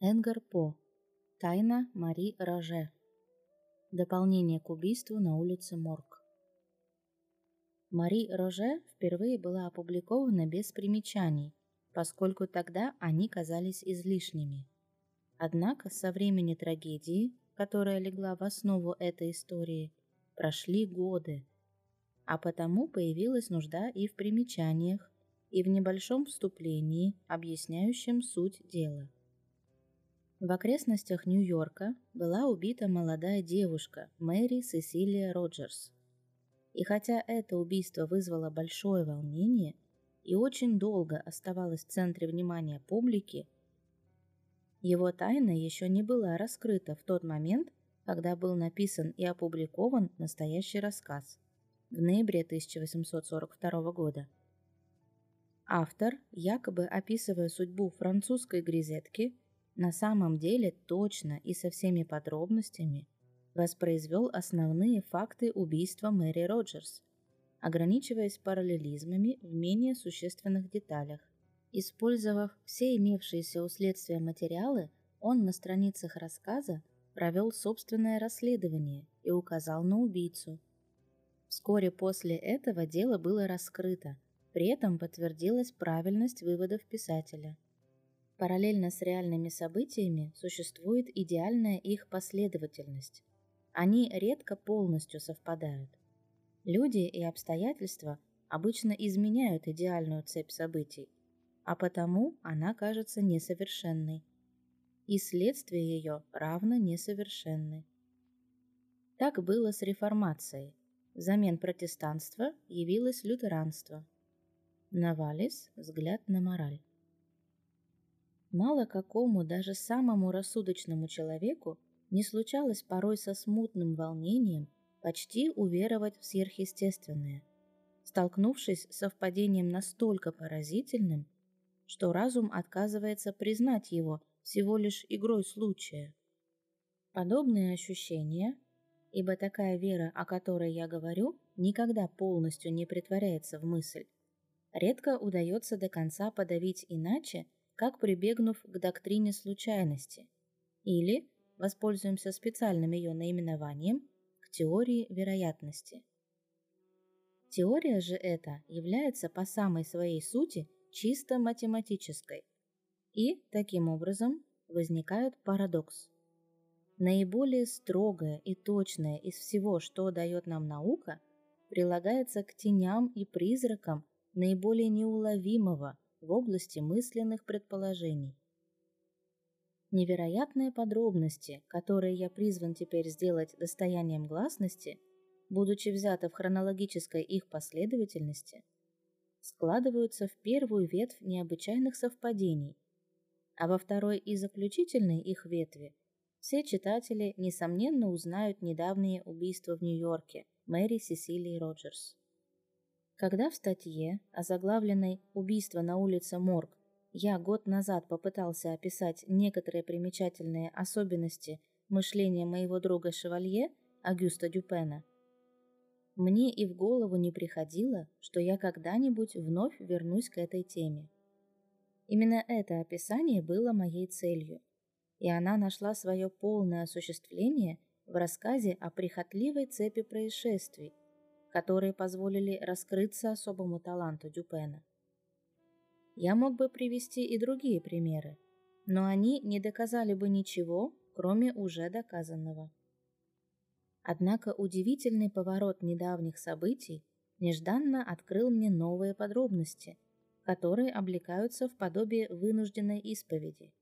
Эдгар По. Тайна Мари Роже. Дополнение к убийству на улице Морг. Мари Роже впервые была опубликована без примечаний, поскольку тогда они казались излишними. Однако со времени трагедии, которая легла в основу этой истории, прошли годы, а потому появилась нужда и в примечаниях, и в небольшом вступлении, объясняющем суть дела. В окрестностях Нью-Йорка была убита молодая девушка Мэри Сесилия Роджерс. И хотя это убийство вызвало большое волнение и очень долго оставалось в центре внимания публики, его тайна еще не была раскрыта в тот момент, когда был написан и опубликован настоящий рассказ в ноябре 1842 года. Автор, якобы описывая судьбу французской грезетки, на самом деле точно и со всеми подробностями воспроизвел основные факты убийства Мэри Роджерс, ограничиваясь параллелизмами в менее существенных деталях. Использовав все имевшиеся у следствия материалы, он на страницах рассказа провел собственное расследование и указал на убийцу. Вскоре после этого дело было раскрыто, при этом подтвердилась правильность выводов писателя – Параллельно с реальными событиями существует идеальная их последовательность. Они редко полностью совпадают. Люди и обстоятельства обычно изменяют идеальную цепь событий, а потому она кажется несовершенной. И следствие ее равно несовершенны. Так было с реформацией. Взамен протестанства явилось лютеранство. Навалис – взгляд на мораль. Мало какому, даже самому рассудочному человеку не случалось порой со смутным волнением почти уверовать в сверхъестественное, столкнувшись с совпадением настолько поразительным, что разум отказывается признать его всего лишь игрой случая. Подобные ощущения, ибо такая вера, о которой я говорю, никогда полностью не притворяется в мысль, редко удается до конца подавить иначе, как прибегнув к доктрине случайности, или, воспользуемся специальным ее наименованием, к теории вероятности. Теория же эта является по самой своей сути чисто математической, и, таким образом, возникает парадокс. Наиболее строгое и точное из всего, что дает нам наука, прилагается к теням и призракам наиболее неуловимого, в области мысленных предположений. Невероятные подробности, которые я призван теперь сделать достоянием гласности, будучи взяты в хронологической их последовательности, складываются в первую ветвь необычайных совпадений, а во второй и заключительной их ветви все читатели, несомненно, узнают недавние убийства в Нью-Йорке Мэри Сесилии Роджерс. Когда в статье, озаглавленной «Убийство на улице Морг», я год назад попытался описать некоторые примечательные особенности мышления моего друга Шевалье, Агюста Дюпена, мне и в голову не приходило, что я когда-нибудь вновь вернусь к этой теме. Именно это описание было моей целью, и она нашла свое полное осуществление в рассказе о прихотливой цепи происшествий, которые позволили раскрыться особому таланту Дюпена. Я мог бы привести и другие примеры, но они не доказали бы ничего, кроме уже доказанного. Однако удивительный поворот недавних событий нежданно открыл мне новые подробности, которые облекаются в подобие вынужденной исповеди.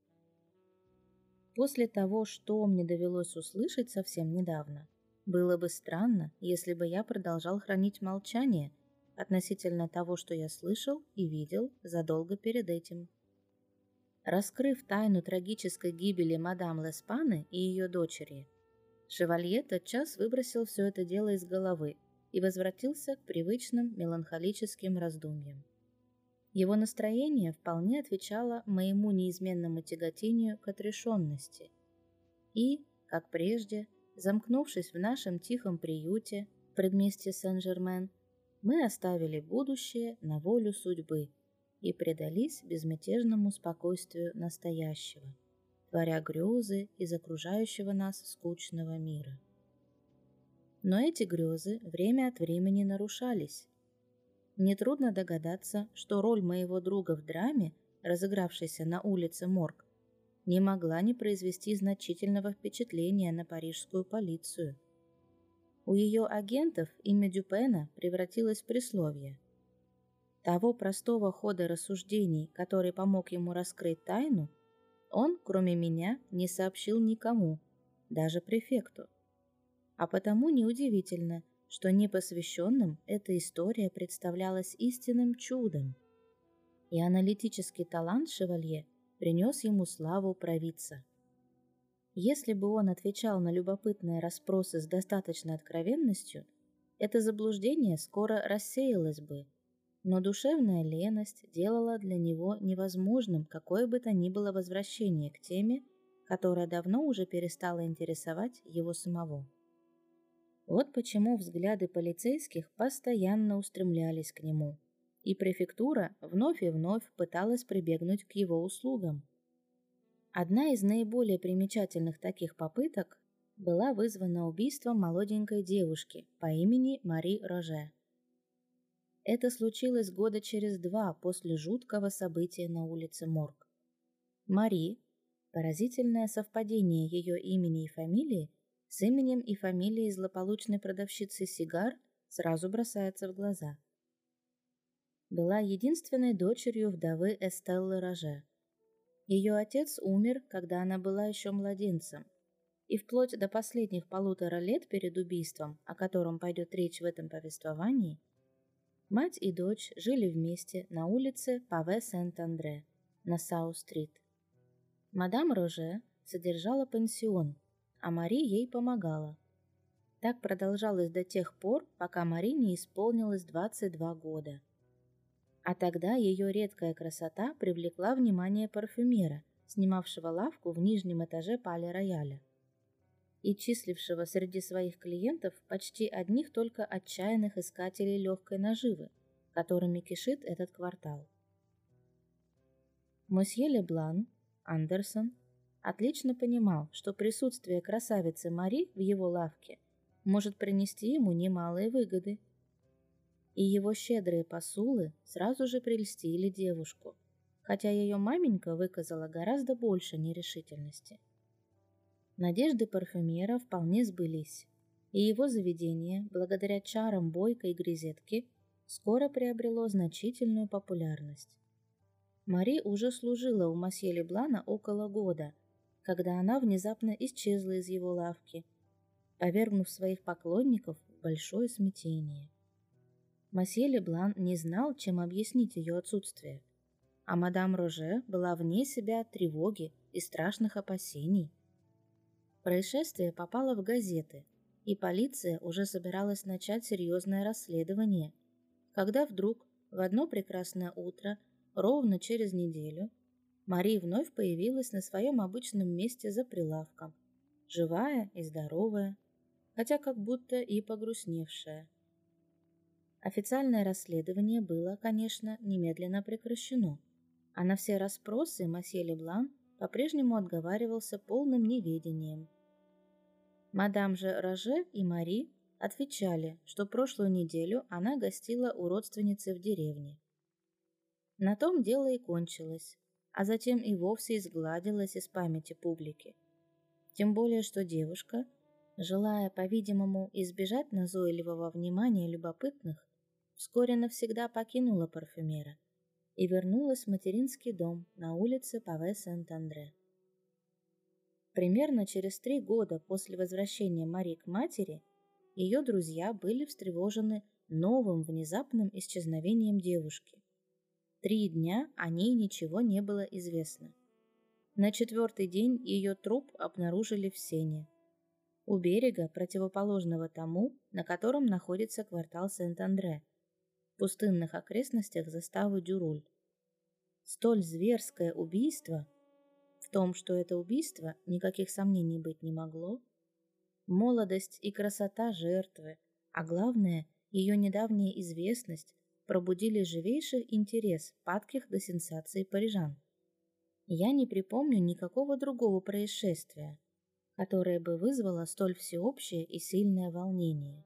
После того, что мне довелось услышать совсем недавно – было бы странно, если бы я продолжал хранить молчание относительно того, что я слышал и видел задолго перед этим. Раскрыв тайну трагической гибели мадам Леспаны и ее дочери, Шевалье тотчас выбросил все это дело из головы и возвратился к привычным меланхолическим раздумьям. Его настроение вполне отвечало моему неизменному тяготению к отрешенности. И, как прежде, Замкнувшись в нашем тихом приюте в предместье Сен-Жермен, мы оставили будущее на волю судьбы и предались безмятежному спокойствию настоящего, творя грезы из окружающего нас скучного мира. Но эти грезы время от времени нарушались. Нетрудно догадаться, что роль моего друга в драме, разыгравшейся на улице Морг, не могла не произвести значительного впечатления на парижскую полицию. У ее агентов имя Дюпена превратилось в присловие. Того простого хода рассуждений, который помог ему раскрыть тайну, он, кроме меня, не сообщил никому, даже префекту. А потому неудивительно, что непосвященным эта история представлялась истинным чудом. И аналитический талант Шевалье принес ему славу провидца. Если бы он отвечал на любопытные расспросы с достаточной откровенностью, это заблуждение скоро рассеялось бы, но душевная леность делала для него невозможным какое бы то ни было возвращение к теме, которая давно уже перестала интересовать его самого. Вот почему взгляды полицейских постоянно устремлялись к нему, и префектура вновь и вновь пыталась прибегнуть к его услугам. Одна из наиболее примечательных таких попыток была вызвана убийством молоденькой девушки по имени Мари Роже. Это случилось года через два после жуткого события на улице Морг. Мари, поразительное совпадение ее имени и фамилии, с именем и фамилией злополучной продавщицы сигар сразу бросается в глаза. Была единственной дочерью вдовы Эстеллы Роже. Ее отец умер, когда она была еще младенцем, и вплоть до последних полутора лет перед убийством, о котором пойдет речь в этом повествовании, мать и дочь жили вместе на улице Паве Сент-Андре на Сау-стрит. Мадам Роже содержала пансион, а Мари ей помогала. Так продолжалось до тех пор, пока Мари не исполнилось 22 года. А тогда ее редкая красота привлекла внимание парфюмера, снимавшего лавку в нижнем этаже Пале-Рояля и числившего среди своих клиентов почти одних только отчаянных искателей легкой наживы, которыми кишит этот квартал. Мосье Леблан, Андерсон, отлично понимал, что присутствие красавицы Мари в его лавке может принести ему немалые выгоды – и его щедрые посулы сразу же прельстили девушку, хотя ее маменька выказала гораздо больше нерешительности. Надежды парфюмера вполне сбылись, и его заведение, благодаря чарам Бойко и Грезетки, скоро приобрело значительную популярность. Мари уже служила у масье Леблана около года, когда она внезапно исчезла из его лавки, повергнув своих поклонников в большое смятение. Масье Леблан не знал, чем объяснить ее отсутствие, а мадам Роже была вне себя от тревоги и страшных опасений. Происшествие попало в газеты, и полиция уже собиралась начать серьезное расследование, когда вдруг в одно прекрасное утро, ровно через неделю, Мари вновь появилась на своем обычном месте за прилавком, живая и здоровая, хотя как будто и погрустневшая. Официальное расследование было, конечно, немедленно прекращено, а на все расспросы масье Леблан по-прежнему отговаривался полным неведением. Мадам же Роже и Мари отвечали, что прошлую неделю она гостила у родственницы в деревне. На том дело и кончилось, а затем и вовсе изгладилось из памяти публики. Тем более, что девушка, желая, по-видимому, избежать назойливого внимания любопытных, вскоре навсегда покинула парфюмера и вернулась в материнский дом на улице Паве Сент-Андре. Примерно через три года после возвращения Мари к матери ее друзья были встревожены новым внезапным исчезновением девушки. Три дня о ней ничего не было известно. На четвертый день ее труп обнаружили в сене. У берега, противоположного тому, на котором находится квартал Сент-Андре – пустынных окрестностях заставы Дюруль. Столь зверское убийство, в том, что это убийство никаких сомнений быть не могло, молодость и красота жертвы, а главное, ее недавняя известность пробудили живейший интерес падких до сенсации парижан. Я не припомню никакого другого происшествия, которое бы вызвало столь всеобщее и сильное волнение.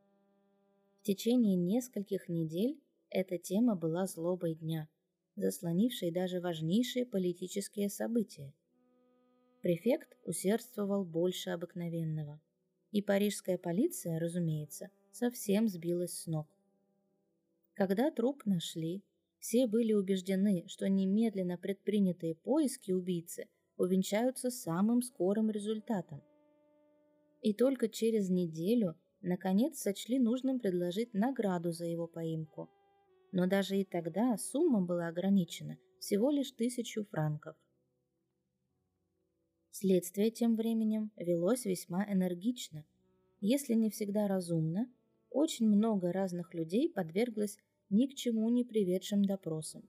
В течение нескольких недель эта тема была злобой дня, заслонившей даже важнейшие политические события. Префект усердствовал больше обыкновенного, и парижская полиция, разумеется, совсем сбилась с ног. Когда труп нашли, все были убеждены, что немедленно предпринятые поиски убийцы увенчаются самым скорым результатом. И только через неделю, наконец, сочли нужным предложить награду за его поимку. Но даже и тогда сумма была ограничена всего лишь тысячу франков. Следствие тем временем велось весьма энергично. Если не всегда разумно, очень много разных людей подверглось ни к чему не приведшим допросам.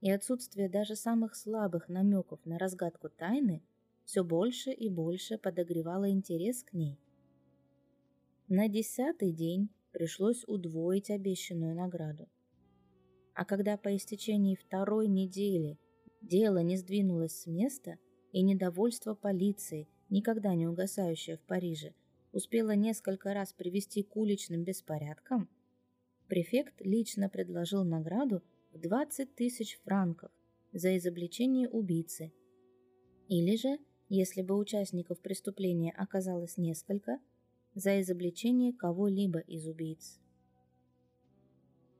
И отсутствие даже самых слабых намеков на разгадку тайны все больше и больше подогревало интерес к ней. На десятый день пришлось удвоить обещанную награду. А когда по истечении второй недели дело не сдвинулось с места, и недовольство полиции, никогда не угасающее в Париже, успело несколько раз привести к уличным беспорядкам, Префект лично предложил награду в 20 тысяч франков за изобличение убийцы. Или же, если бы участников преступления оказалось несколько, за изобличение кого-либо из убийц.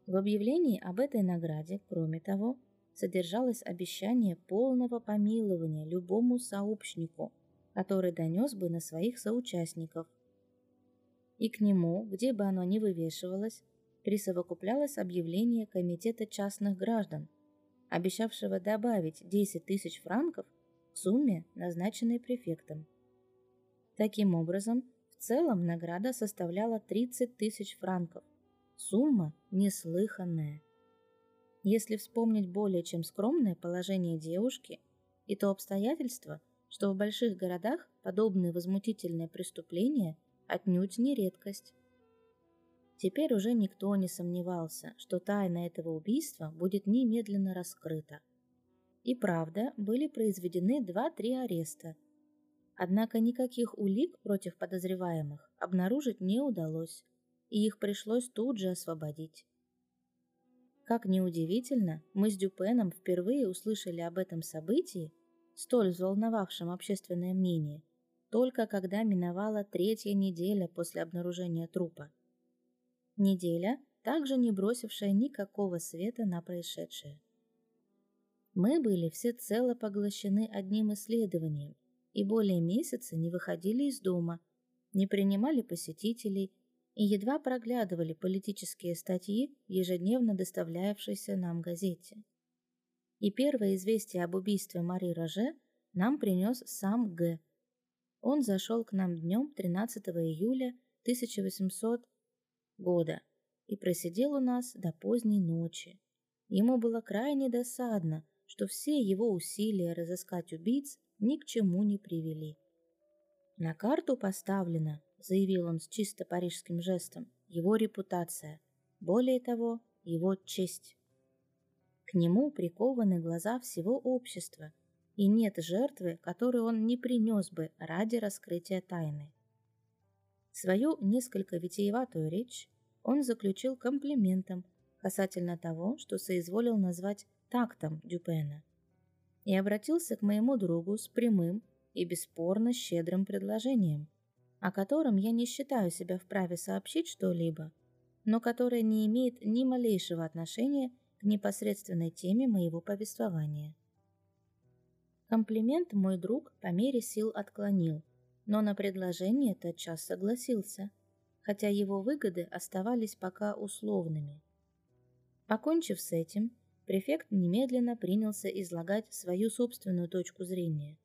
В объявлении об этой награде, кроме того, содержалось обещание полного помилования любому сообщнику, который донес бы на своих соучастников. И к нему, где бы оно ни вывешивалось, присовокуплялось объявление Комитета частных граждан, обещавшего добавить 10 тысяч франков к сумме, назначенной префектом. Таким образом, в целом награда составляла 30 тысяч франков. Сумма неслыханная. Если вспомнить более чем скромное положение девушки и то обстоятельство, что в больших городах подобные возмутительные преступления отнюдь не редкость. Теперь уже никто не сомневался, что тайна этого убийства будет немедленно раскрыта. И правда, были произведены два-три ареста. Однако никаких улик против подозреваемых обнаружить не удалось, и их пришлось тут же освободить. Как неудивительно, мы с Дюпеном впервые услышали об этом событии, столь взволновавшем общественное мнение, только когда миновала третья неделя после обнаружения трупа. Неделя, также не бросившая никакого света на происшедшее. Мы были всецело поглощены одним исследованием и более месяца не выходили из дома, не принимали посетителей и едва проглядывали политические статьи ежедневно доставлявшейся нам газете. И первое известие об убийстве Мари Роже нам принес сам Г. Он зашел к нам днем 13 июля 1800 года и просидел у нас до поздней ночи. Ему было крайне досадно, что все его усилия разыскать убийц ни к чему не привели. «На карту поставлена», — заявил он с чисто парижским жестом, — «его репутация, более того, его честь». К нему прикованы глаза всего общества, и нет жертвы, которую он не принес бы ради раскрытия тайны. Свою несколько витиеватую речь он заключил комплиментом касательно того, что соизволил назвать тактом Дюпена, и обратился к моему другу с прямым и бесспорно щедрым предложением, о котором я не считаю себя вправе сообщить что-либо, но которое не имеет ни малейшего отношения к непосредственной теме моего повествования. Комплимент мой друг по мере сил отклонил – но на предложение тотчас согласился, хотя его выгоды оставались пока условными. Покончив с этим, префект немедленно принялся излагать свою собственную точку зрения,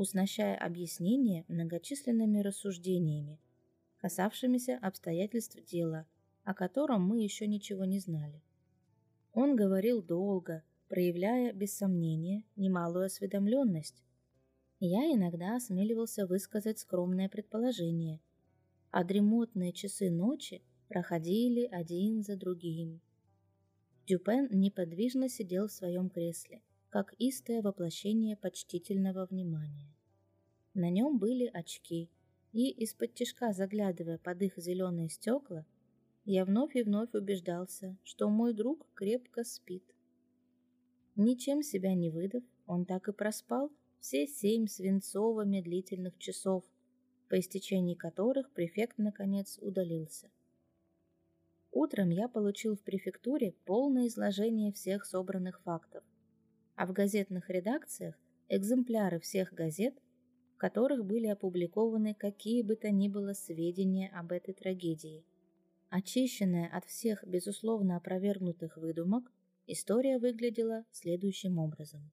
уснащая объяснение многочисленными рассуждениями, касавшимися обстоятельств дела, о котором мы еще ничего не знали. Он говорил долго, проявляя, без сомнения, немалую осведомленность я иногда осмеливался высказать скромное предположение, а дремотные часы ночи проходили один за другим. Дюпен неподвижно сидел в своем кресле, как истое воплощение почтительного внимания. На нем были очки, и, из-под тишка заглядывая под их зеленые стекла, я вновь и вновь убеждался, что мой друг крепко спит. Ничем себя не выдав, он так и проспал все семь свинцово-медлительных часов, по истечении которых префект наконец удалился. Утром я получил в префектуре полное изложение всех собранных фактов, а в газетных редакциях экземпляры всех газет, в которых были опубликованы какие бы то ни было сведения об этой трагедии. Очищенная от всех безусловно опровергнутых выдумок, история выглядела следующим образом.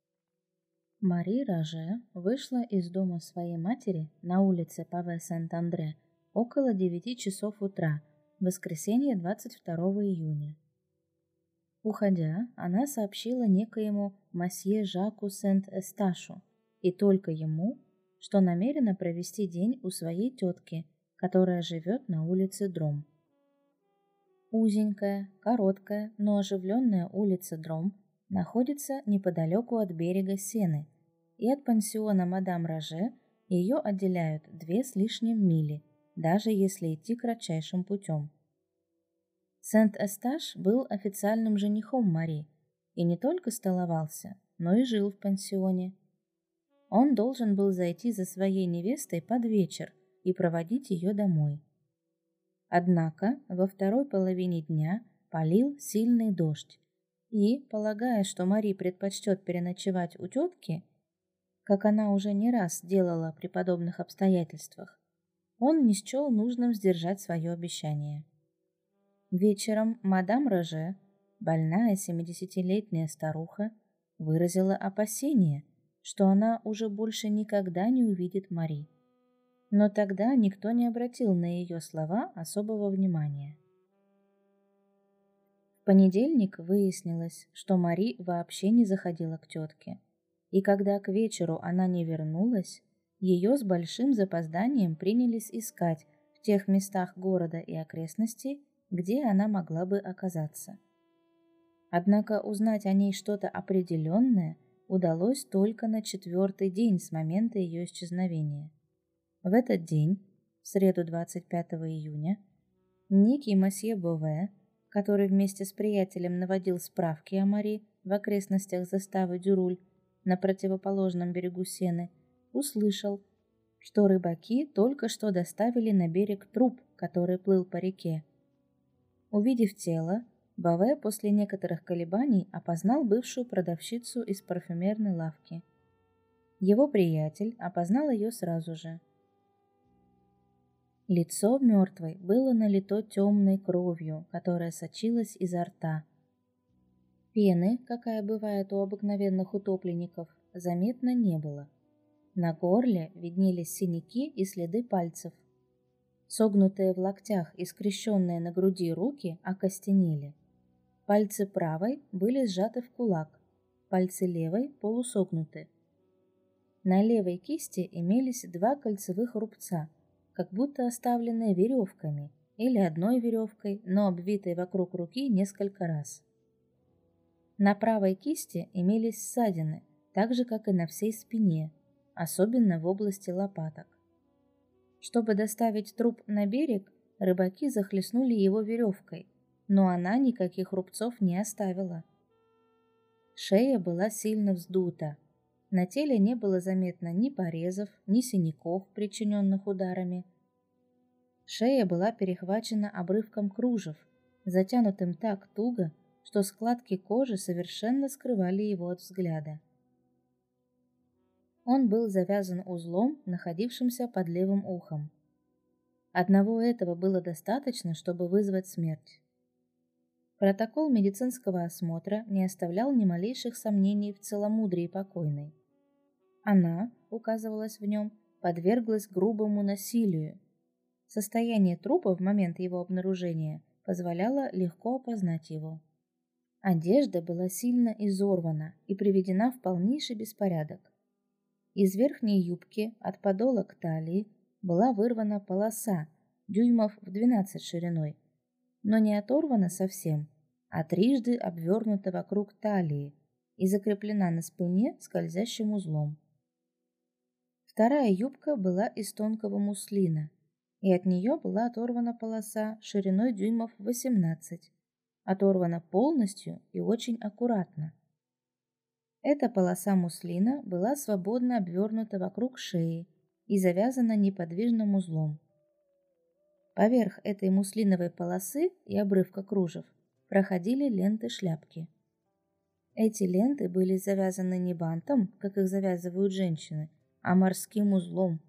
Мари Роже вышла из дома своей матери на улице Паве Сент-Андре около 9 часов утра, воскресенье 22 июня. Уходя, она сообщила некоему масье Жаку Сент-Эсташу, и только ему, что намерена провести день у своей тетки, которая живет на улице Дром. Узенькая, короткая, но оживленная улица Дром находится неподалеку от берега Сены, и от пансиона мадам Роже ее отделяют две с лишним мили, даже если идти кратчайшим путем. Сент-Эсташ был официальным женихом Мари и не только столовался, но и жил в пансионе. Он должен был зайти за своей невестой под вечер и проводить ее домой. Однако во второй половине дня полил сильный дождь, и, полагая, что Мари предпочтет переночевать у тетки, как она уже не раз делала при подобных обстоятельствах, он не счел нужным сдержать свое обещание. Вечером мадам Роже, больная семидесятилетняя старуха, выразила опасение, что она уже больше никогда не увидит Мари. Но тогда никто не обратил на ее слова особого внимания понедельник выяснилось, что Мари вообще не заходила к тетке. И когда к вечеру она не вернулась, ее с большим запозданием принялись искать в тех местах города и окрестностей, где она могла бы оказаться. Однако узнать о ней что-то определенное удалось только на четвертый день с момента ее исчезновения. В этот день, в среду 25 июня, некий масье Бове который вместе с приятелем наводил справки о Мари в окрестностях заставы Дюруль на противоположном берегу Сены, услышал, что рыбаки только что доставили на берег труп, который плыл по реке. Увидев тело, Баве после некоторых колебаний опознал бывшую продавщицу из парфюмерной лавки. Его приятель опознал ее сразу же. Лицо мертвой было налито темной кровью, которая сочилась изо рта. Пены, какая бывает у обыкновенных утопленников, заметно не было. На горле виднелись синяки и следы пальцев. Согнутые в локтях и скрещенные на груди руки окостенели. Пальцы правой были сжаты в кулак, пальцы левой полусогнуты. На левой кисти имелись два кольцевых рубца – как будто оставленные веревками или одной веревкой, но обвитой вокруг руки несколько раз. На правой кисти имелись ссадины, так же, как и на всей спине, особенно в области лопаток. Чтобы доставить труп на берег, рыбаки захлестнули его веревкой, но она никаких рубцов не оставила. Шея была сильно вздута, на теле не было заметно ни порезов, ни синяков, причиненных ударами. Шея была перехвачена обрывком кружев, затянутым так туго, что складки кожи совершенно скрывали его от взгляда. Он был завязан узлом, находившимся под левым ухом. Одного этого было достаточно, чтобы вызвать смерть. Протокол медицинского осмотра не оставлял ни малейших сомнений в целомудрии покойной. Она, указывалось в нем, подверглась грубому насилию. Состояние трупа в момент его обнаружения позволяло легко опознать его. Одежда была сильно изорвана и приведена в полнейший беспорядок. Из верхней юбки от подола к талии была вырвана полоса дюймов в 12 шириной, но не оторвана совсем, а трижды обвернута вокруг талии, и закреплена на спине скользящим узлом. Вторая юбка была из тонкого муслина, и от нее была оторвана полоса шириной дюймов 18, оторвана полностью и очень аккуратно. Эта полоса муслина была свободно обвернута вокруг шеи и завязана неподвижным узлом. Поверх этой муслиновой полосы и обрывка кружев проходили ленты шляпки. Эти ленты были завязаны не бантом, как их завязывают женщины, а морским узлом.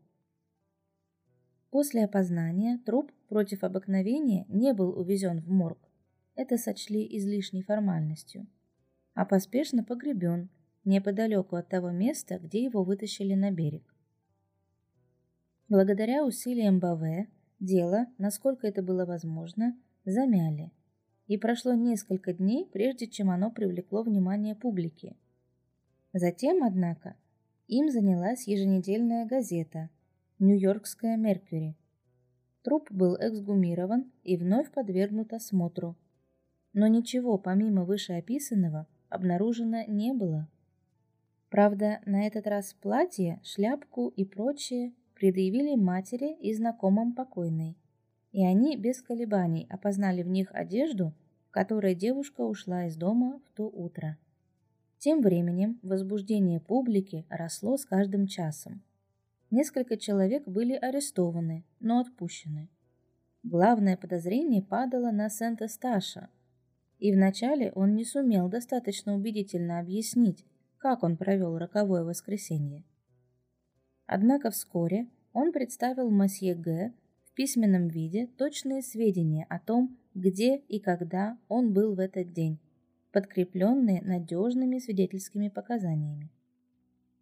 После опознания труп против обыкновения не был увезен в морг. Это сочли излишней формальностью. А поспешно погребен неподалеку от того места, где его вытащили на берег. Благодаря усилиям Баве дело, насколько это было возможно, замяли, и прошло несколько дней, прежде чем оно привлекло внимание публики. Затем, однако, им занялась еженедельная газета «Нью-Йоркская Меркьюри». Труп был эксгумирован и вновь подвергнут осмотру. Но ничего помимо вышеописанного обнаружено не было. Правда, на этот раз платье, шляпку и прочее предъявили матери и знакомым покойной, и они без колебаний опознали в них одежду, в которой девушка ушла из дома в то утро. Тем временем возбуждение публики росло с каждым часом. Несколько человек были арестованы, но отпущены. Главное подозрение падало на Сент-Эсташа, и вначале он не сумел достаточно убедительно объяснить, как он провел роковое воскресенье. Однако вскоре он представил масье Г. в письменном виде точные сведения о том, где и когда он был в этот день, подкрепленные надежными свидетельскими показаниями.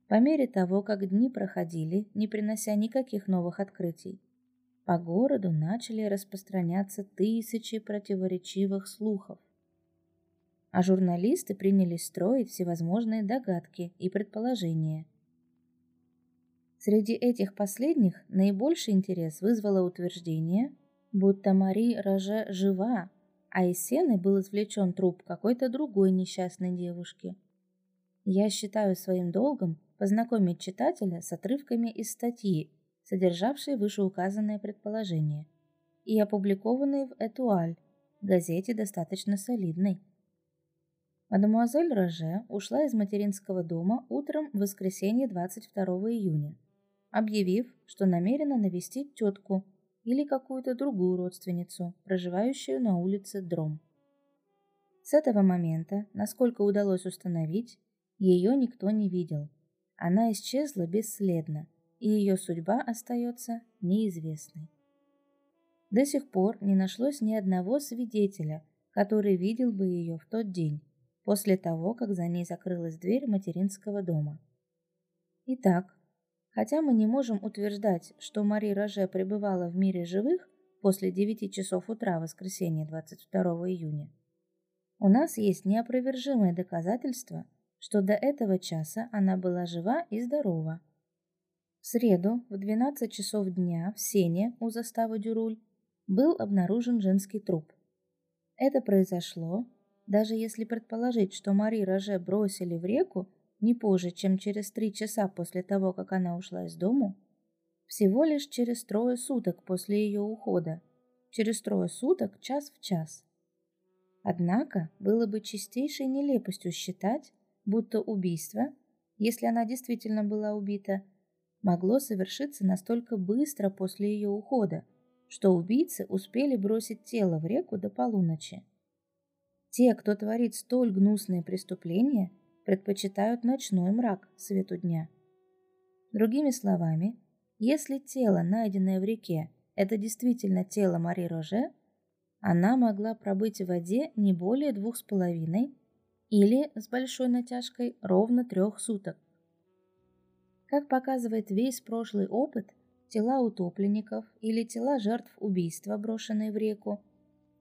По мере того, как дни проходили, не принося никаких новых открытий, по городу начали распространяться тысячи противоречивых слухов а журналисты принялись строить всевозможные догадки и предположения. Среди этих последних наибольший интерес вызвало утверждение, будто Мари Роже жива, а из сены был извлечен труп какой-то другой несчастной девушки. Я считаю своим долгом познакомить читателя с отрывками из статьи, содержавшей вышеуказанное предположение, и опубликованной в «Этуаль», газете достаточно солидной. Мадемуазель Роже ушла из материнского дома утром в воскресенье 22 июня, объявив, что намерена навестить тетку или какую-то другую родственницу, проживающую на улице Дром. С этого момента, насколько удалось установить, ее никто не видел. Она исчезла бесследно, и ее судьба остается неизвестной. До сих пор не нашлось ни одного свидетеля, который видел бы ее в тот день, после того, как за ней закрылась дверь материнского дома. Итак, хотя мы не можем утверждать, что Мари Роже пребывала в мире живых после 9 часов утра воскресенья 22 июня, у нас есть неопровержимое доказательство, что до этого часа она была жива и здорова. В среду в 12 часов дня в сене у заставы Дюруль был обнаружен женский труп. Это произошло даже если предположить, что Мари Роже бросили в реку не позже, чем через три часа после того, как она ушла из дому, всего лишь через трое суток после ее ухода, через трое суток час в час. Однако было бы чистейшей нелепостью считать, будто убийство, если она действительно была убита, могло совершиться настолько быстро после ее ухода, что убийцы успели бросить тело в реку до полуночи. Те, кто творит столь гнусные преступления, предпочитают ночной мрак свету дня. Другими словами, если тело, найденное в реке, это действительно тело Мари Роже, она могла пробыть в воде не более двух с половиной или, с большой натяжкой, ровно трех суток. Как показывает весь прошлый опыт, тела утопленников или тела жертв убийства, брошенные в реку,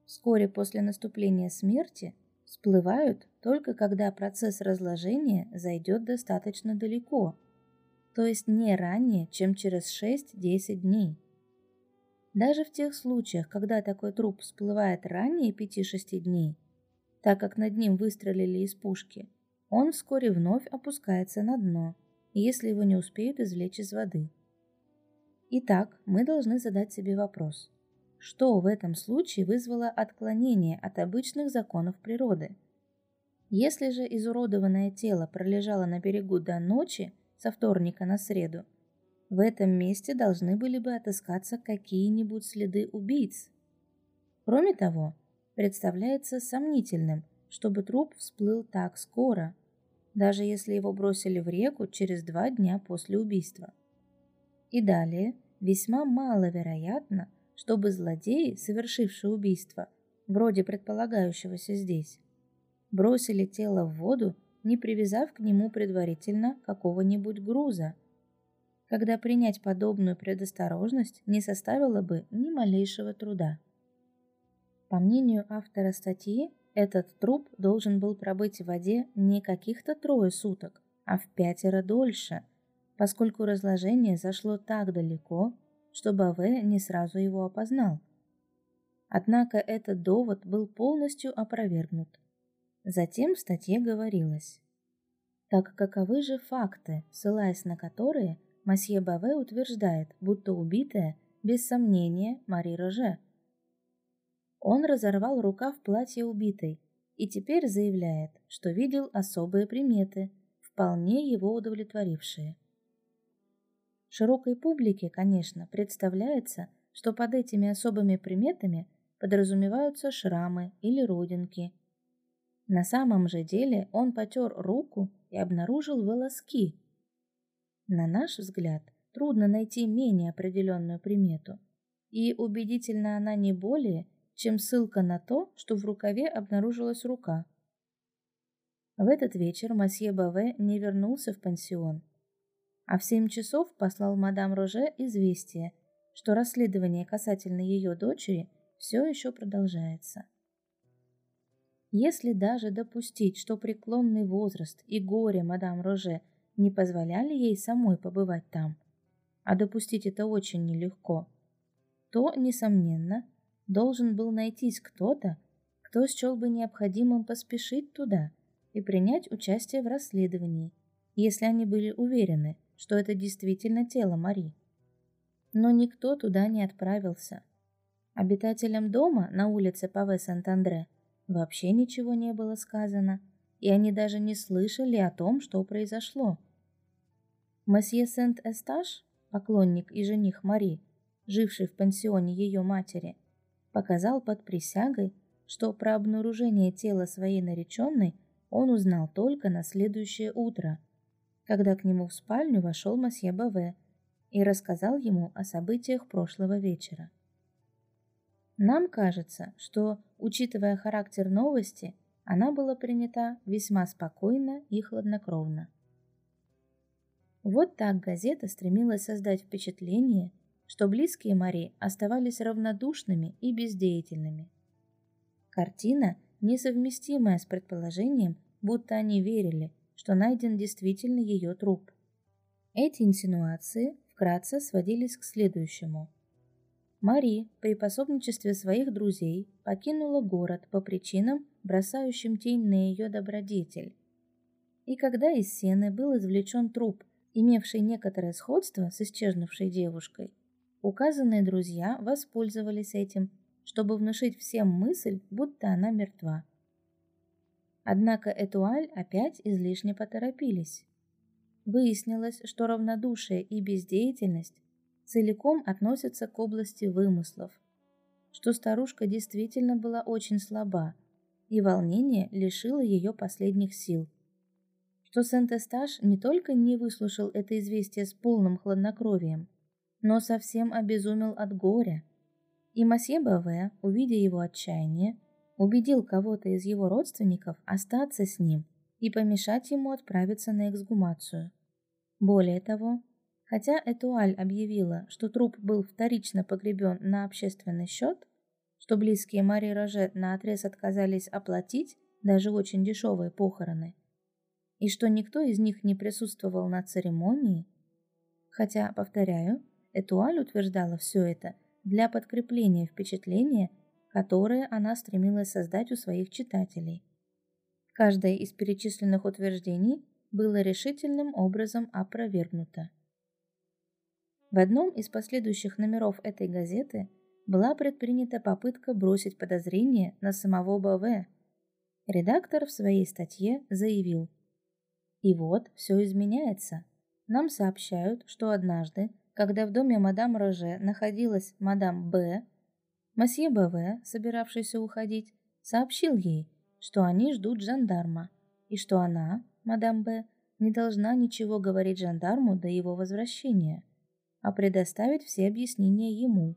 вскоре после наступления смерти всплывают только когда процесс разложения зайдет достаточно далеко, то есть не ранее, чем через 6-10 дней. Даже в тех случаях, когда такой труп всплывает ранее 5-6 дней, так как над ним выстрелили из пушки, он вскоре вновь опускается на дно, если его не успеют извлечь из воды. Итак, мы должны задать себе вопрос. Что в этом случае вызвало отклонение от обычных законов природы? Если же изуродованное тело пролежало на берегу до ночи, со вторника на среду, в этом месте должны были бы отыскаться какие-нибудь следы убийц. Кроме того, представляется сомнительным, чтобы труп всплыл так скоро, даже если его бросили в реку через два дня после убийства. И далее, весьма маловероятно, чтобы злодеи, совершившие убийство, вроде предполагающегося здесь, бросили тело в воду, не привязав к нему предварительно какого-нибудь груза, когда принять подобную предосторожность не составило бы ни малейшего труда. По мнению автора статьи, этот труп должен был пробыть в воде не каких-то трое суток, а в пятеро дольше, поскольку разложение зашло так далеко, что Баве не сразу его опознал. Однако этот довод был полностью опровергнут. Затем в статье говорилось. Так каковы же факты, ссылаясь на которые Масье Баве утверждает, будто убитая, без сомнения, Мари Роже. Он разорвал рукав платья убитой и теперь заявляет, что видел особые приметы, вполне его удовлетворившие. Широкой публике, конечно, представляется, что под этими особыми приметами подразумеваются шрамы или родинки. На самом же деле он потер руку и обнаружил волоски. На наш взгляд, трудно найти менее определенную примету, и убедительна она не более, чем ссылка на то, что в рукаве обнаружилась рука. В этот вечер масье Баве не вернулся в пансион – а в семь часов послал мадам Роже известие, что расследование касательно ее дочери все еще продолжается. Если даже допустить, что преклонный возраст и горе мадам Роже не позволяли ей самой побывать там, а допустить это очень нелегко, то, несомненно, должен был найтись кто-то, кто счел бы необходимым поспешить туда и принять участие в расследовании, если они были уверены, что это действительно тело Мари. Но никто туда не отправился. Обитателям дома на улице Паве Сент-Андре вообще ничего не было сказано, и они даже не слышали о том, что произошло. Месье Сент-Эстаж, поклонник и жених Мари, живший в пансионе ее матери, показал под присягой, что про обнаружение тела своей нареченной он узнал только на следующее утро – когда к нему в спальню вошел масье Баве и рассказал ему о событиях прошлого вечера. Нам кажется, что, учитывая характер новости, она была принята весьма спокойно и хладнокровно. Вот так газета стремилась создать впечатление, что близкие Мари оставались равнодушными и бездеятельными. Картина, несовместимая с предположением, будто они верили, что найден действительно ее труп. Эти инсинуации вкратце сводились к следующему. Мари при пособничестве своих друзей покинула город по причинам, бросающим тень на ее добродетель. И когда из сены был извлечен труп, имевший некоторое сходство с исчезнувшей девушкой, указанные друзья воспользовались этим, чтобы внушить всем мысль, будто она мертва. Однако Этуаль опять излишне поторопились. Выяснилось, что равнодушие и бездеятельность целиком относятся к области вымыслов, что старушка действительно была очень слаба, и волнение лишило ее последних сил. Что Сент-Эстаж не только не выслушал это известие с полным хладнокровием, но совсем обезумел от горя. И масье Баве, увидя его отчаяние, убедил кого-то из его родственников остаться с ним и помешать ему отправиться на эксгумацию. Более того, хотя Этуаль объявила, что труп был вторично погребен на общественный счет, что близкие Мари Роже наотрез отказались оплатить даже очень дешевые похороны, и что никто из них не присутствовал на церемонии, хотя, повторяю, Этуаль утверждала все это для подкрепления впечатления которое она стремилась создать у своих читателей. Каждое из перечисленных утверждений было решительным образом опровергнуто. В одном из последующих номеров этой газеты была предпринята попытка бросить подозрение на самого БВ. Редактор в своей статье заявил «И вот, все изменяется. Нам сообщают, что однажды, когда в доме мадам Роже находилась мадам Б, Масье БВ, собиравшийся уходить, сообщил ей, что они ждут жандарма, и что она, мадам Б, не должна ничего говорить жандарму до его возвращения, а предоставить все объяснения ему.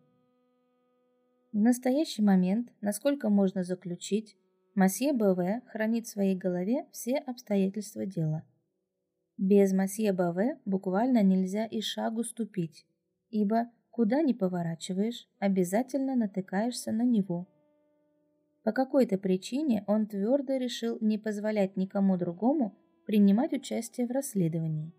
В настоящий момент, насколько можно заключить, Масье БВ хранит в своей голове все обстоятельства дела. Без Масье БВ буквально нельзя и шагу ступить, ибо Куда ни поворачиваешь, обязательно натыкаешься на него. По какой-то причине он твердо решил не позволять никому другому принимать участие в расследовании.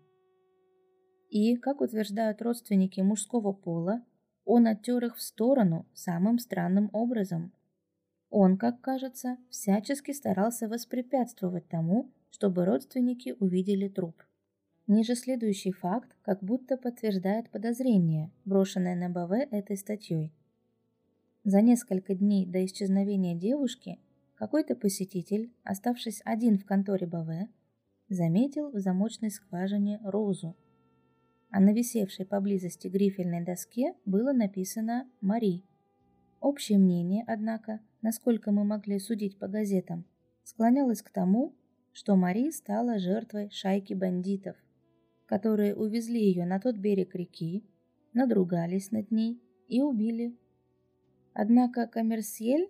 И, как утверждают родственники мужского пола, он оттер их в сторону самым странным образом. Он, как кажется, всячески старался воспрепятствовать тому, чтобы родственники увидели труп. Ниже следующий факт как будто подтверждает подозрение, брошенное на БВ этой статьей. За несколько дней до исчезновения девушки какой-то посетитель, оставшись один в конторе БВ, заметил в замочной скважине розу. А на висевшей поблизости грифельной доске было написано «Мари». Общее мнение, однако, насколько мы могли судить по газетам, склонялось к тому, что Мари стала жертвой шайки бандитов – которые увезли ее на тот берег реки, надругались над ней и убили. Однако Коммерсьель,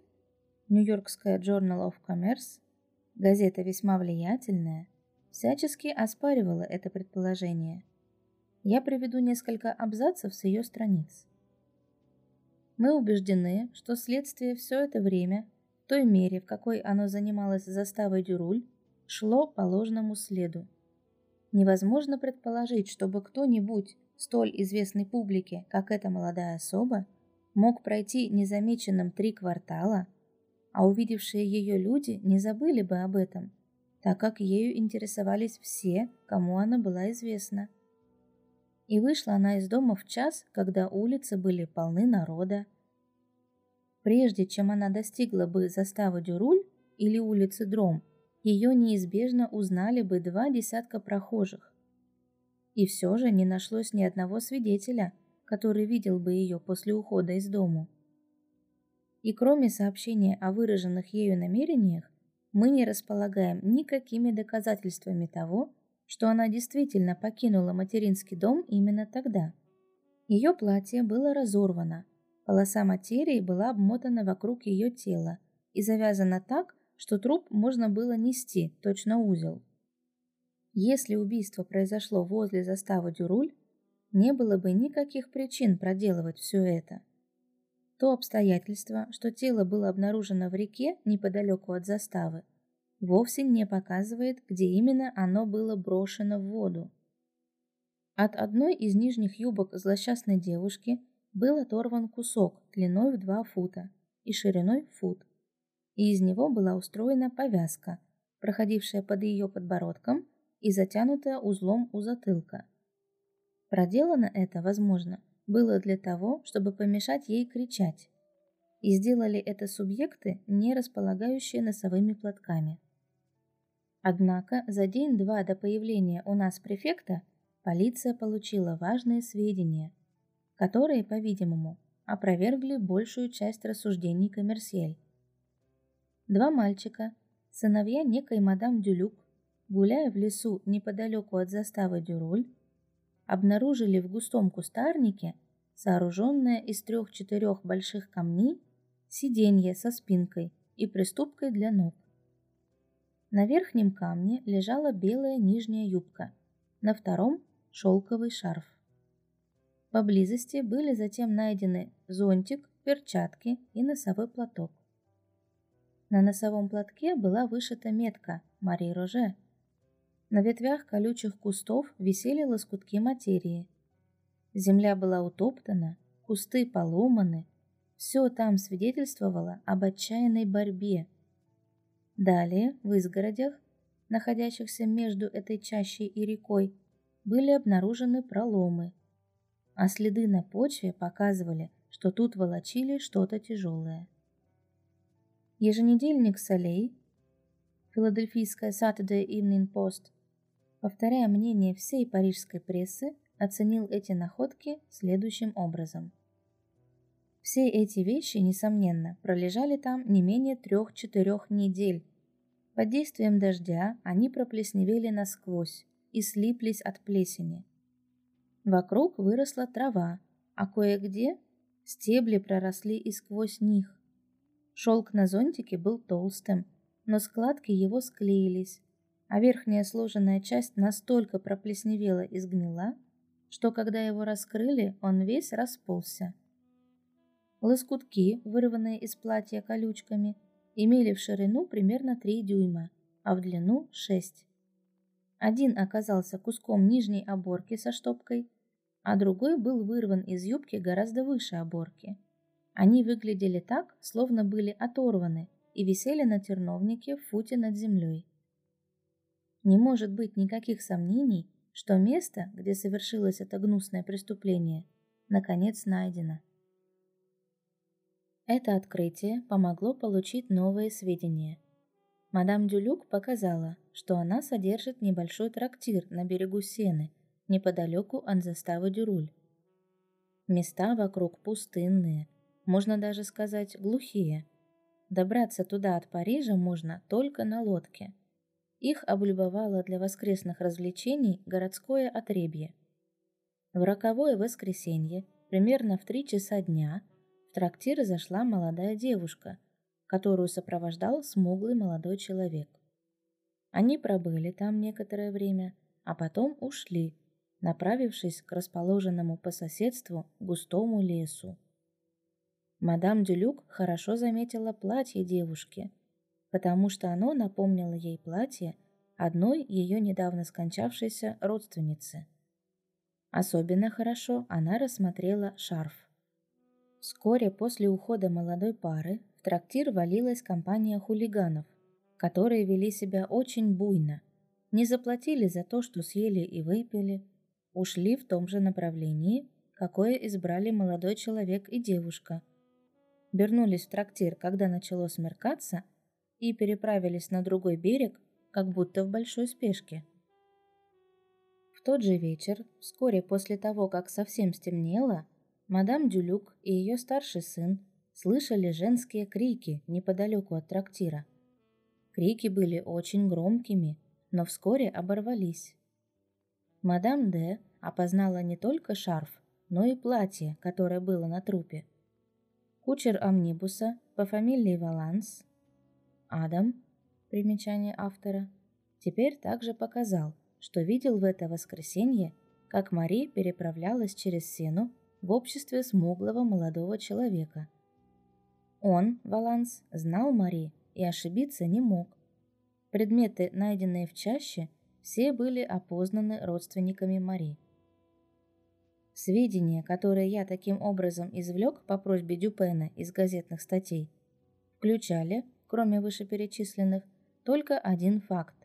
Нью-Йоркская Journal of Commerce, газета весьма влиятельная, всячески оспаривала это предположение. Я приведу несколько абзацев с ее страниц. Мы убеждены, что следствие все это время, в той мере, в какой оно занималось заставой Дюруль, шло по ложному следу. Невозможно предположить, чтобы кто-нибудь столь известной публике, как эта молодая особа, мог пройти незамеченным три квартала, а увидевшие ее люди не забыли бы об этом, так как ею интересовались все, кому она была известна. И вышла она из дома в час, когда улицы были полны народа. Прежде чем она достигла бы заставы Дюруль или улицы Дром, ее неизбежно узнали бы два десятка прохожих. И все же не нашлось ни одного свидетеля, который видел бы ее после ухода из дому. И кроме сообщения о выраженных ею намерениях, мы не располагаем никакими доказательствами того, что она действительно покинула материнский дом именно тогда. Ее платье было разорвано, полоса материи была обмотана вокруг ее тела и завязана так, что труп можно было нести, точно узел. Если убийство произошло возле заставы Дюруль, не было бы никаких причин проделывать все это. То обстоятельство, что тело было обнаружено в реке неподалеку от заставы, вовсе не показывает, где именно оно было брошено в воду. От одной из нижних юбок злосчастной девушки был оторван кусок длиной в два фута и шириной фут и из него была устроена повязка, проходившая под ее подбородком и затянутая узлом у затылка. Проделано это, возможно, было для того, чтобы помешать ей кричать. И сделали это субъекты, не располагающие носовыми платками. Однако за день-два до появления у нас префекта полиция получила важные сведения, которые, по-видимому, опровергли большую часть рассуждений Коммерсьель. Два мальчика, сыновья некой мадам Дюлюк, гуляя в лесу неподалеку от заставы Дюроль, обнаружили в густом кустарнике, сооруженное из трех-четырех больших камней, сиденье со спинкой и приступкой для ног. На верхнем камне лежала белая нижняя юбка, на втором – шелковый шарф. Поблизости были затем найдены зонтик, перчатки и носовой платок. На носовом платке была вышита метка «Мари Роже». На ветвях колючих кустов висели лоскутки материи. Земля была утоптана, кусты поломаны. Все там свидетельствовало об отчаянной борьбе. Далее, в изгородях, находящихся между этой чащей и рекой, были обнаружены проломы, а следы на почве показывали, что тут волочили что-то тяжелое. Еженедельник Солей, филадельфийская Saturday Evening Post, повторяя мнение всей парижской прессы, оценил эти находки следующим образом. Все эти вещи, несомненно, пролежали там не менее трех-четырех недель. Под действием дождя они проплесневели насквозь и слиплись от плесени. Вокруг выросла трава, а кое-где стебли проросли и сквозь них. Шелк на зонтике был толстым, но складки его склеились, а верхняя сложенная часть настолько проплесневела и сгнила, что когда его раскрыли, он весь расползся. Лоскутки, вырванные из платья колючками, имели в ширину примерно 3 дюйма, а в длину 6. Один оказался куском нижней оборки со штопкой, а другой был вырван из юбки гораздо выше оборки. Они выглядели так, словно были оторваны и висели на терновнике в футе над землей. Не может быть никаких сомнений, что место, где совершилось это гнусное преступление, наконец найдено. Это открытие помогло получить новые сведения. Мадам Дюлюк показала, что она содержит небольшой трактир на берегу Сены, неподалеку от заставы Дюруль. Места вокруг пустынные, можно даже сказать глухие. Добраться туда от Парижа можно только на лодке – их облюбовало для воскресных развлечений городское отребье. В роковое воскресенье, примерно в три часа дня, в трактир зашла молодая девушка, которую сопровождал смуглый молодой человек. Они пробыли там некоторое время, а потом ушли, направившись к расположенному по соседству густому лесу. Мадам Дюлюк хорошо заметила платье девушки – потому что оно напомнило ей платье одной ее недавно скончавшейся родственницы. Особенно хорошо она рассмотрела шарф. Вскоре после ухода молодой пары в трактир валилась компания хулиганов, которые вели себя очень буйно, не заплатили за то, что съели и выпили, ушли в том же направлении, какое избрали молодой человек и девушка. Вернулись в трактир, когда начало смеркаться – и переправились на другой берег, как будто в большой спешке. В тот же вечер, вскоре после того, как совсем стемнело, мадам Дюлюк и ее старший сын слышали женские крики неподалеку от трактира. Крики были очень громкими, но вскоре оборвались. Мадам Д. опознала не только шарф, но и платье, которое было на трупе. Кучер амнибуса по фамилии Валанс Адам, примечание автора, теперь также показал, что видел в это воскресенье, как Мари переправлялась через Сену в обществе смуглого молодого человека. Он, Валанс, знал Мари и ошибиться не мог. Предметы, найденные в чаще, все были опознаны родственниками Мари. Сведения, которые я таким образом извлек по просьбе Дюпена из газетных статей, включали кроме вышеперечисленных, только один факт,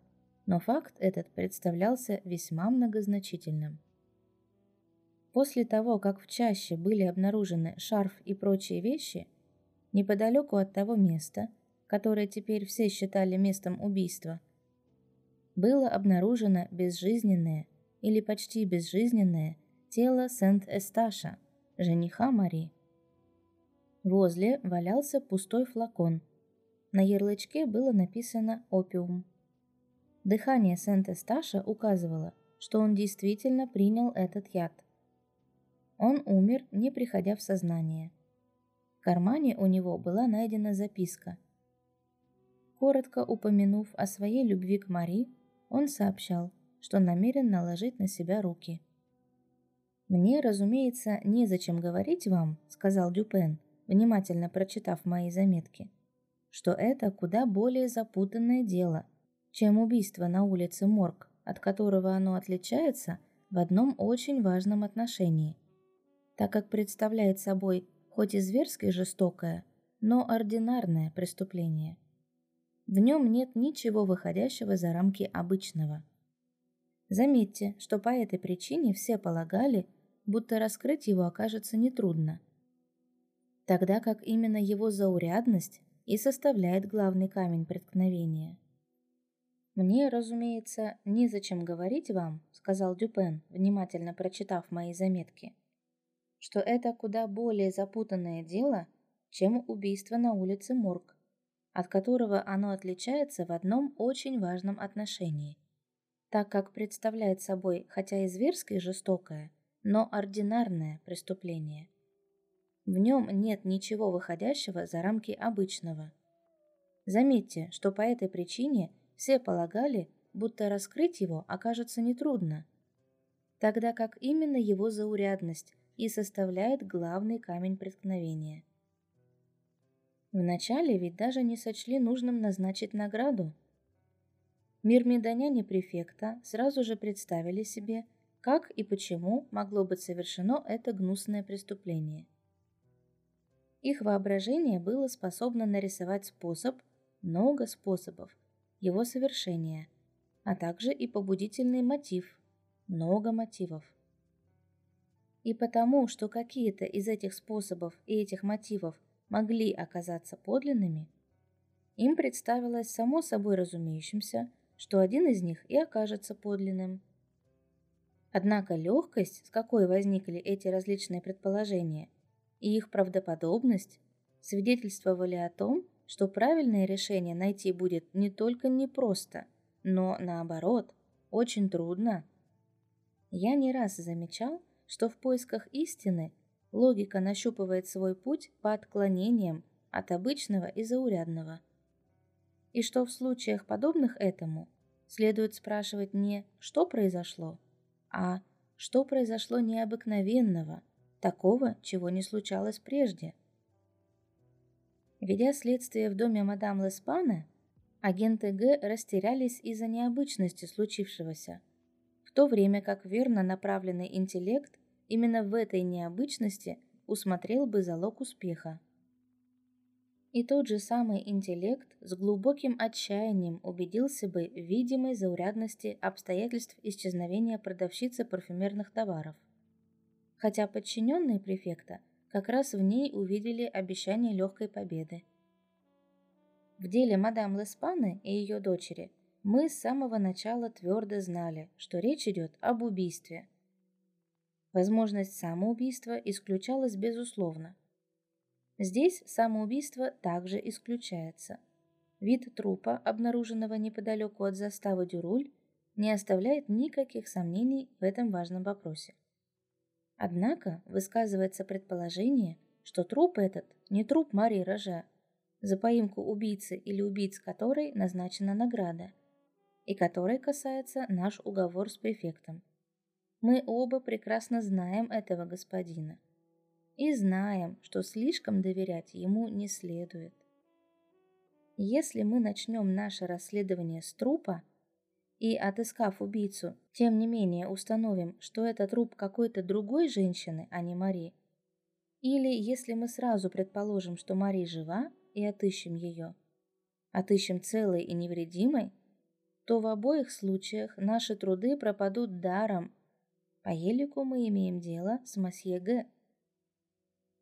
но факт этот представлялся весьма многозначительным. После того, как в чаще были обнаружены шарф и прочие вещи, неподалеку от того места, которое теперь все считали местом убийства, было обнаружено безжизненное или почти безжизненное тело Сент-Эсташа, жениха Мари. Возле валялся пустой флакон – на ярлычке было написано «опиум». Дыхание Сент-Эсташа указывало, что он действительно принял этот яд. Он умер, не приходя в сознание. В кармане у него была найдена записка. Коротко упомянув о своей любви к Мари, он сообщал, что намерен наложить на себя руки. «Мне, разумеется, незачем говорить вам», — сказал Дюпен, внимательно прочитав мои заметки, что это куда более запутанное дело, чем убийство на улице Морг, от которого оно отличается в одном очень важном отношении, так как представляет собой хоть и зверски жестокое, но ординарное преступление. В нем нет ничего выходящего за рамки обычного. Заметьте, что по этой причине все полагали, будто раскрыть его окажется нетрудно. Тогда как именно его заурядность и составляет главный камень преткновения. «Мне, разумеется, незачем говорить вам», — сказал Дюпен, внимательно прочитав мои заметки, «что это куда более запутанное дело, чем убийство на улице Морг, от которого оно отличается в одном очень важном отношении, так как представляет собой, хотя и зверское и жестокое, но ординарное преступление. В нем нет ничего выходящего за рамки обычного. Заметьте, что по этой причине все полагали, будто раскрыть его окажется нетрудно, тогда как именно его заурядность и составляет главный камень преткновения – Вначале ведь даже не сочли нужным назначить награду. Мирмидоняне префекта сразу же представили себе, как и почему могло быть совершено это гнусное преступление. Их воображение было способно нарисовать способ, много способов, его совершения, а также и побудительный мотив, много мотивов. И потому, что какие-то из этих способов и этих мотивов могли оказаться подлинными, им представилось само собой разумеющимся, что один из них и окажется подлинным. Однако легкость, с какой возникли эти различные предположения, и их правдоподобность свидетельствовали о том, что правильное решение найти будет не только непросто, но, наоборот, очень трудно. Я не раз замечал, что в поисках истины – логика нащупывает свой путь по отклонениям от обычного и заурядного. И что в случаях подобных этому следует спрашивать не «что произошло», а «что произошло необыкновенного», такого, чего не случалось прежде. Ведя следствие в доме мадам Леспана, агенты Г растерялись из-за необычности случившегося, в то время как верно направленный интеллект Именно в этой необычности усмотрел бы залог успеха. И тот же самый интеллект с глубоким отчаянием убедился бы в видимой заурядности обстоятельств исчезновения продавщицы парфюмерных товаров. Хотя подчиненные префекта как раз в ней увидели обещание легкой победы. В деле мадам Леспаны и ее дочери мы с самого начала твердо знали, что речь идет об убийстве – Возможность самоубийства исключалась безусловно. Здесь самоубийство также исключается. Вид трупа, обнаруженного неподалеку от заставы Дюруль, не оставляет никаких сомнений в этом важном вопросе. Однако высказывается предположение, что труп этот не труп Марии Роже, за поимку убийцы или убийц которой назначена награда, и которой касается наш уговор с префектом. Мы оба прекрасно знаем этого господина. И знаем, что слишком доверять ему не следует. Если мы начнем наше расследование с трупа и, отыскав убийцу, тем не менее установим, что это труп какой-то другой женщины, а не Мари, или если мы сразу предположим, что Мари жива и отыщем ее, отыщем целой и невредимой, то в обоих случаях наши труды пропадут даром по елику мы имеем дело с масье Г.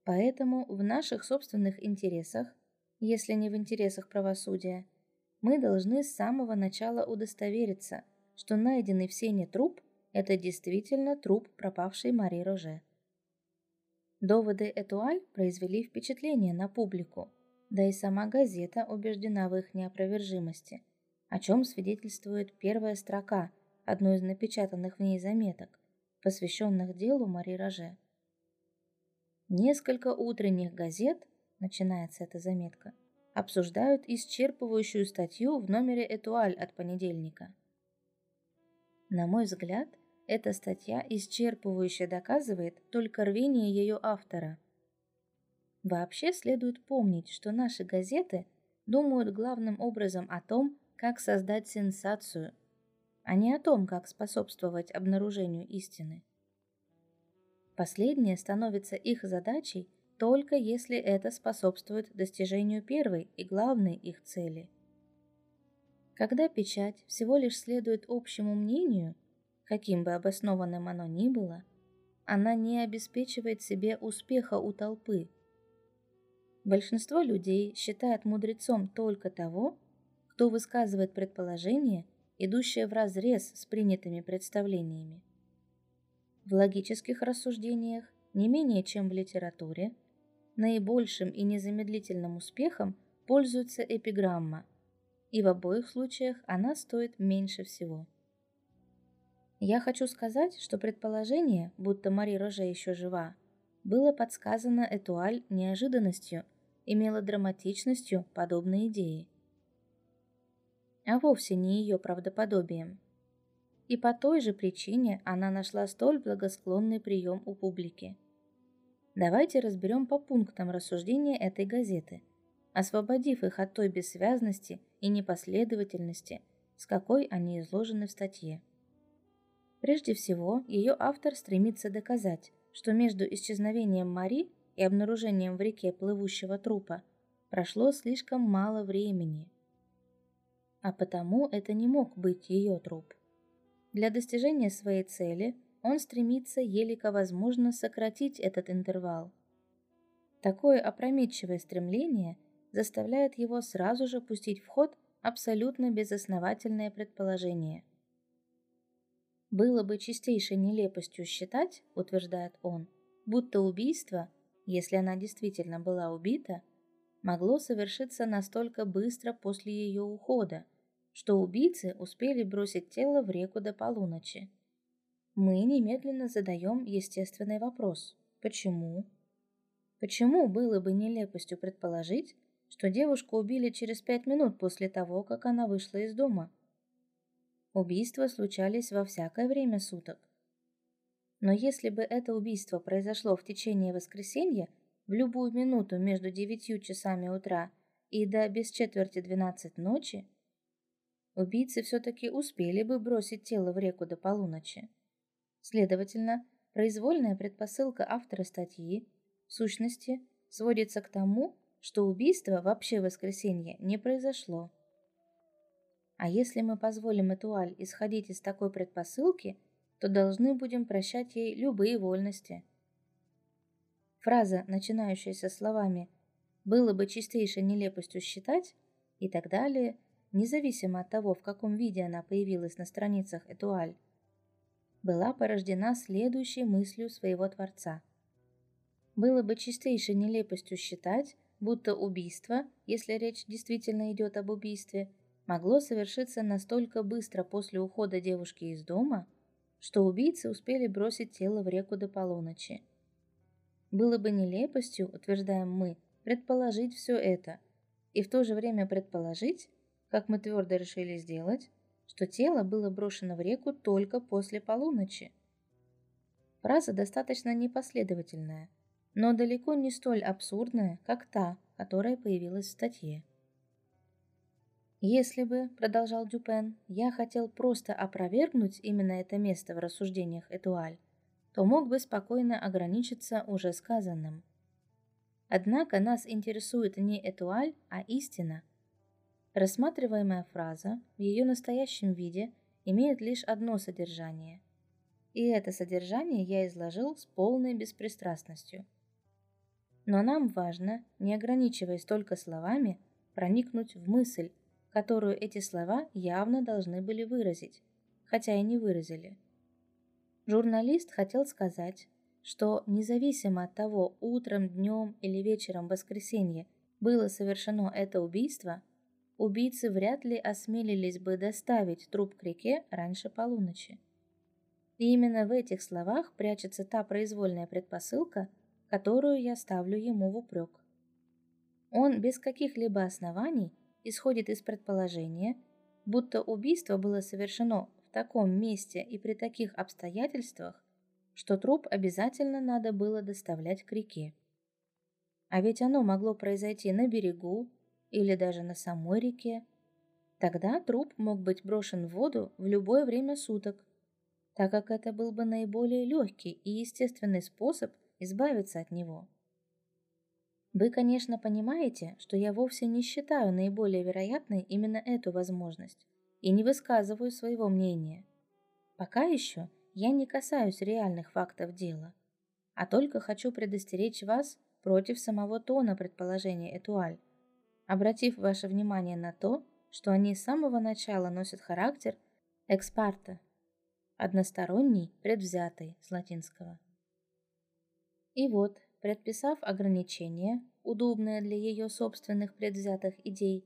Поэтому в наших собственных интересах, если не в интересах правосудия, мы должны с самого начала удостовериться, что найденный в сене труп – это действительно труп пропавшей Мари Роже. Доводы Этуаль произвели впечатление на публику, да и сама газета убеждена в их неопровержимости, о чем свидетельствует первая строка одной из напечатанных в ней заметок посвященных делу Мари Роже. Несколько утренних газет, начинается эта заметка, обсуждают исчерпывающую статью в номере «Этуаль» от понедельника. На мой взгляд, эта статья исчерпывающе доказывает только рвение ее автора. Вообще следует помнить, что наши газеты думают главным образом о том, как создать сенсацию – а не о том, как способствовать обнаружению истины. Последнее становится их задачей только если это способствует достижению первой и главной их цели. Когда печать всего лишь следует общему мнению, каким бы обоснованным оно ни было, она не обеспечивает себе успеха у толпы. Большинство людей считает мудрецом только того, кто высказывает предположение, идущее вразрез с принятыми представлениями. В логических рассуждениях, не менее чем в литературе, наибольшим и незамедлительным успехом пользуется эпиграмма, и в обоих случаях она стоит меньше всего. Я хочу сказать, что предположение, будто Мари Роже еще жива, было подсказано Этуаль неожиданностью и мелодраматичностью подобной идеи, а вовсе не ее правдоподобием. И по той же причине она нашла столь благосклонный прием у публики. Давайте разберем по пунктам рассуждения этой газеты, освободив их от той бессвязности и непоследовательности, с какой они изложены в статье. Прежде всего, ее автор стремится доказать, что между исчезновением Мари и обнаружением в реке плывущего трупа прошло слишком мало времени. А потому это не мог быть ее труп. Для достижения своей цели он стремится елико возможно сократить этот интервал. Такое опрометчивое стремление заставляет его сразу же пустить в ход абсолютно безосновательное предположение – было бы чистейшей нелепостью считать, утверждает он, будто убийство, если она действительно была убита, могло совершиться настолько быстро после ее ухода, что убийцы успели бросить тело в реку до полуночи. Мы немедленно задаем естественный вопрос. Почему? Почему было бы нелепостью предположить, что девушку убили через пять минут после того, как она вышла из дома? Убийства случались во всякое время суток. Но если бы это убийство произошло в течение воскресенья, в любую минуту между девятью часами утра и до без четверти двенадцать ночи, убийцы все-таки успели бы бросить тело в реку до полуночи. Следовательно, произвольная предпосылка автора статьи, в сущности, сводится к тому, что убийство вообще в воскресенье не произошло. А если мы позволим Этуаль исходить из такой предпосылки, то должны будем прощать ей любые вольности. Фраза, начинающаяся словами «было бы чистейшей нелепостью считать» и так далее, независимо от того, в каком виде она появилась на страницах Этуаль, была порождена следующей мыслью своего Творца. Было бы чистейшей нелепостью считать, будто убийство, если речь действительно идет об убийстве – могло совершиться настолько быстро после ухода девушки из дома, что убийцы успели бросить тело в реку до полуночи. Было бы нелепостью, утверждаем мы, предположить все это, и в то же время предположить, как мы твердо решили сделать, что тело было брошено в реку только после полуночи. Фраза достаточно непоследовательная, но далеко не столь абсурдная, как та, которая появилась в статье. Если бы, продолжал Дюпен, я хотел просто опровергнуть именно это место в рассуждениях Этуаль, то мог бы спокойно ограничиться уже сказанным. Однако нас интересует не Этуаль, а истина. Рассматриваемая фраза в ее настоящем виде имеет лишь одно содержание. И это содержание я изложил с полной беспристрастностью. Но нам важно, не ограничиваясь только словами, проникнуть в мысль, которую эти слова явно должны были выразить, хотя и не выразили. Журналист хотел сказать, что независимо от того, утром, днем или вечером воскресенье было совершено это убийство, убийцы вряд ли осмелились бы доставить труп к реке раньше полуночи. И именно в этих словах прячется та произвольная предпосылка, которую я ставлю ему в упрек. Он без каких-либо оснований исходит из предположения, будто убийство было совершено в таком месте и при таких обстоятельствах, что труп обязательно надо было доставлять к реке. А ведь оно могло произойти на берегу или даже на самой реке. Тогда труп мог быть брошен в воду в любое время суток, так как это был бы наиболее легкий и естественный способ избавиться от него. Вы, конечно, понимаете, что я вовсе не считаю наиболее вероятной именно эту возможность и не высказываю своего мнения. Пока еще я не касаюсь реальных фактов дела, а только хочу предостеречь вас против самого тона предположения Этуаль, обратив ваше внимание на то, что они с самого начала носят характер экспарта, односторонний, предвзятый с латинского. И вот, предписав ограничения, удобные для ее собственных предвзятых идей,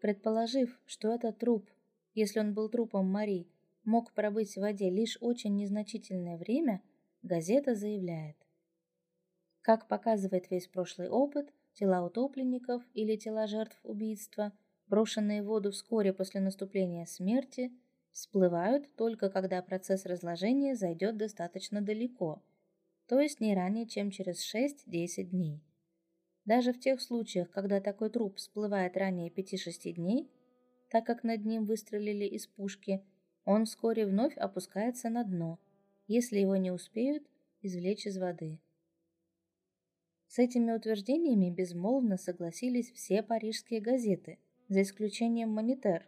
предположив, что этот труп, если он был трупом Мари, мог пробыть в воде лишь очень незначительное время, газета заявляет. Как показывает весь прошлый опыт, тела утопленников или тела жертв убийства, брошенные в воду вскоре после наступления смерти, всплывают только когда процесс разложения зайдет достаточно далеко – то есть не ранее, чем через 6-10 дней. Даже в тех случаях, когда такой труп всплывает ранее 5-6 дней, так как над ним выстрелили из пушки, он вскоре вновь опускается на дно, если его не успеют извлечь из воды. С этими утверждениями безмолвно согласились все парижские газеты, за исключением «Монитер»,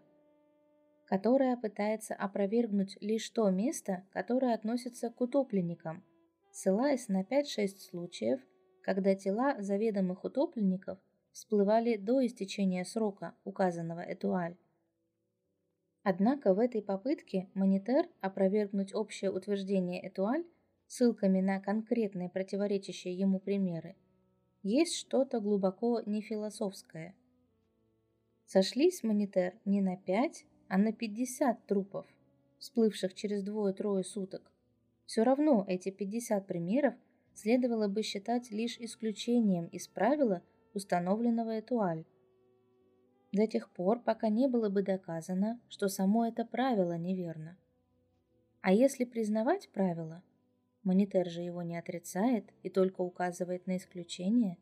которая пытается опровергнуть лишь то место, которое относится к утопленникам – ссылаясь на 5-6 случаев, когда тела заведомых утопленников всплывали до истечения срока, указанного Этуаль. Однако в этой попытке Монитер опровергнуть общее утверждение Этуаль ссылками на конкретные противоречащие ему примеры есть что-то глубоко нефилософское. Сошлись Монитер не на 5, а на 50 трупов, всплывших через двое-трое суток, все равно эти 50 примеров следовало бы считать лишь исключением из правила, установленного Этуаль. До тех пор, пока не было бы доказано, что само это правило неверно. А если признавать правило, Монитер же его не отрицает и только указывает на исключение,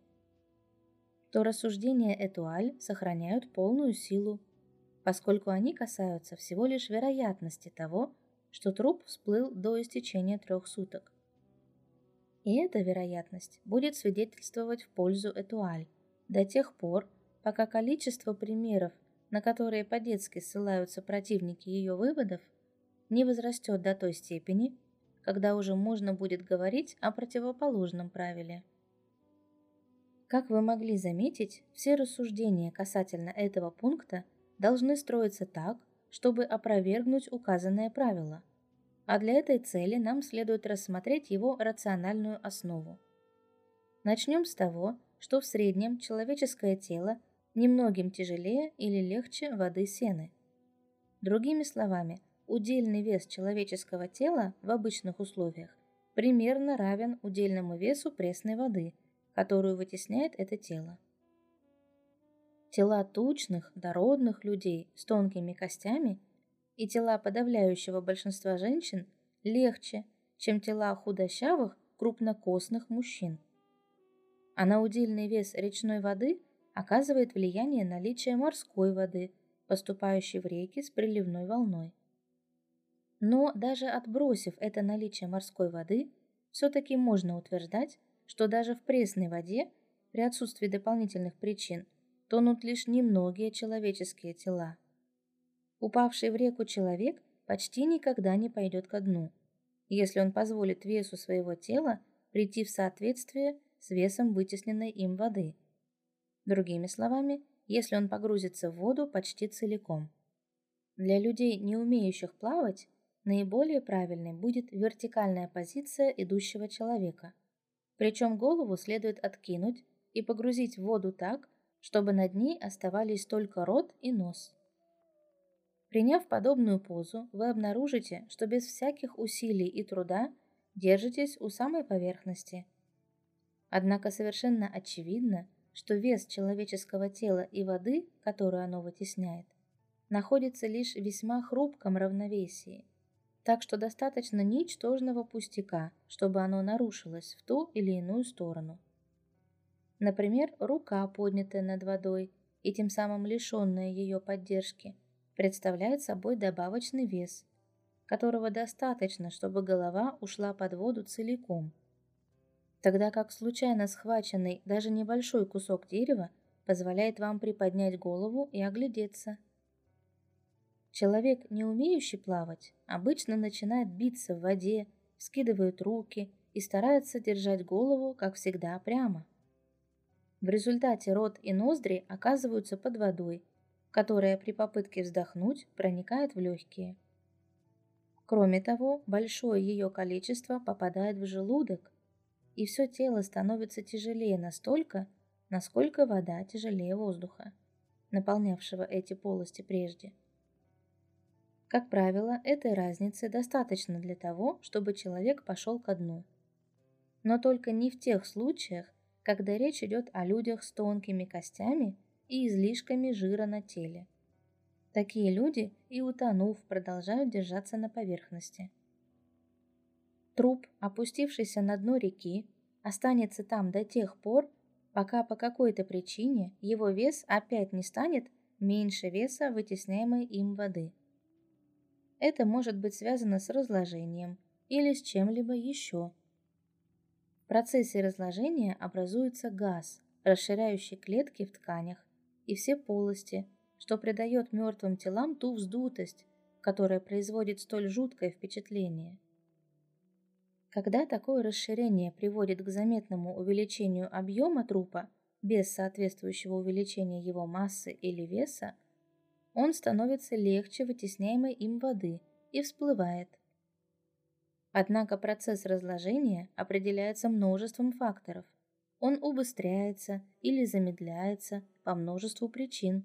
то рассуждения Этуаль сохраняют полную силу, поскольку они касаются всего лишь вероятности того, что труп всплыл до истечения трех суток. И эта вероятность будет свидетельствовать в пользу Этуаль до тех пор, пока количество примеров, на которые по-детски ссылаются противники ее выводов, не возрастет до той степени, когда уже можно будет говорить о противоположном правиле. Как вы могли заметить, все рассуждения касательно этого пункта должны строиться так, чтобы опровергнуть указанное правило, а для этой цели нам следует рассмотреть его рациональную основу. Начнем с того, что в среднем человеческое тело немногим тяжелее или легче воды сены. Другими словами, удельный вес человеческого тела в обычных условиях примерно равен удельному весу пресной воды, которую вытесняет это тело. Тела тучных, дородных людей с тонкими костями и тела подавляющего большинства женщин легче, чем тела худощавых, крупнокосных мужчин. А на удельный вес речной воды оказывает влияние наличие морской воды, поступающей в реки с приливной волной. Но даже отбросив это наличие морской воды, все-таки можно утверждать, что даже в пресной воде, при отсутствии дополнительных причин, тонут лишь немногие человеческие тела. Упавший в реку человек почти никогда не пойдет ко дну, если он позволит весу своего тела прийти в соответствие с весом вытесненной им воды. Другими словами, если он погрузится в воду почти целиком. Для людей, не умеющих плавать, наиболее правильной будет вертикальная позиция идущего человека. Причем голову следует откинуть и погрузить в воду так, чтобы над ней оставались только рот и нос. Приняв подобную позу, вы обнаружите, что без всяких усилий и труда держитесь у самой поверхности. Однако совершенно очевидно, что вес человеческого тела и воды, которую оно вытесняет, находится лишь в весьма хрупком равновесии, так что достаточно ничтожного пустяка, чтобы оно нарушилось в ту или иную сторону. Например, рука, поднятая над водой и тем самым лишенная ее поддержки, представляет собой добавочный вес, которого достаточно, чтобы голова ушла под воду целиком. тогда как случайно схваченный даже небольшой кусок дерева позволяет вам приподнять голову и оглядеться. Человек, не умеющий плавать, обычно начинает биться в воде, скидывает руки и старается держать голову, как всегда, прямо. В результате рот и ноздри оказываются под водой, которая при попытке вздохнуть проникает в легкие. Кроме того, большое ее количество попадает в желудок, и все тело становится тяжелее настолько, насколько вода тяжелее воздуха, наполнявшего эти полости прежде. Как правило, этой разницы достаточно для того, чтобы человек пошел ко дну. Но только не в тех случаях, когда речь идет о людях с тонкими костями и излишками жира на теле. Такие люди и утонув продолжают держаться на поверхности. Труп, опустившийся на дно реки, останется там до тех пор, пока по какой-то причине его вес опять не станет меньше веса вытесняемой им воды. Это может быть связано с разложением или с чем-либо еще. В процессе разложения образуется газ, расширяющий клетки в тканях и все полости, что придает мертвым телам ту вздутость, которая производит столь жуткое впечатление. Когда такое расширение приводит к заметному увеличению объема трупа без соответствующего увеличения его массы или веса, он становится легче вытесняемой им воды и всплывает. Однако процесс разложения определяется множеством факторов. Он убыстряется или замедляется по множеству причин.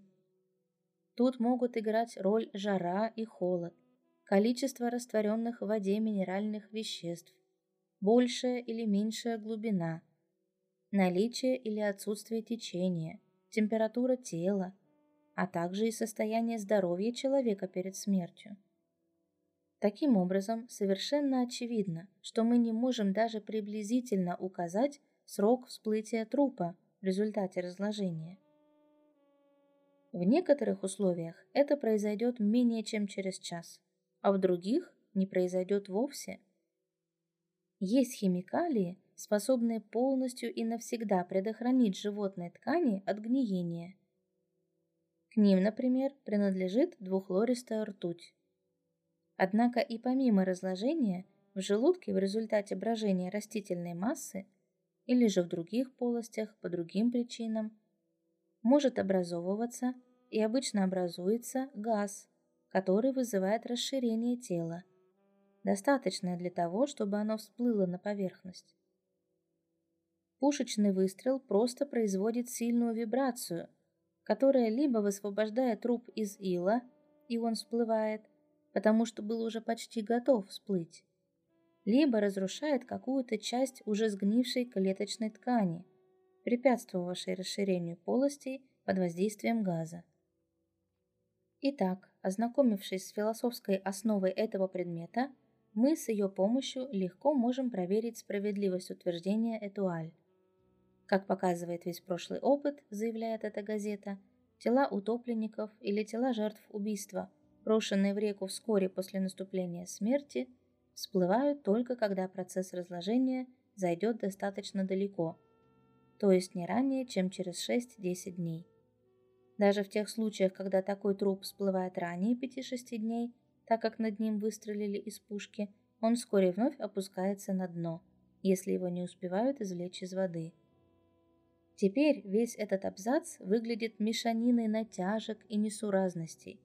Тут могут играть роль жара и холод, количество растворенных в воде минеральных веществ, большая или меньшая глубина, наличие или отсутствие течения, температура тела, а также и состояние здоровья человека перед смертью. Таким образом, совершенно очевидно, что мы не можем даже приблизительно указать срок всплытия трупа в результате разложения. В некоторых условиях это произойдет менее чем через час, а в других не произойдет вовсе. Есть химикалии, способные полностью и навсегда предохранить животные ткани от гниения. К ним, например, принадлежит двухлористая ртуть. Однако и помимо разложения, в желудке в результате брожения растительной массы или же в других полостях по другим причинам может образовываться и обычно образуется газ, который вызывает расширение тела, достаточное для того, чтобы оно всплыло на поверхность. Пушечный выстрел просто производит сильную вибрацию, которая либо высвобождает труп из ила, и он всплывает, потому что был уже почти готов всплыть, либо разрушает какую-то часть уже сгнившей клеточной ткани, препятствовавшей расширению полостей под воздействием газа. Итак, ознакомившись с философской основой этого предмета, мы с ее помощью легко можем проверить справедливость утверждения Этуаль. Как показывает весь прошлый опыт, заявляет эта газета, тела утопленников или тела жертв убийства, брошенные в реку вскоре после наступления смерти – всплывают только когда процесс разложения зайдет достаточно далеко, то есть не ранее, чем через 6-10 дней. Даже в тех случаях, когда такой труп всплывает ранее 5-6 дней, так как над ним выстрелили из пушки, он вскоре вновь опускается на дно, если его не успевают извлечь из воды. Теперь весь этот абзац выглядит мешаниной натяжек и несуразностей.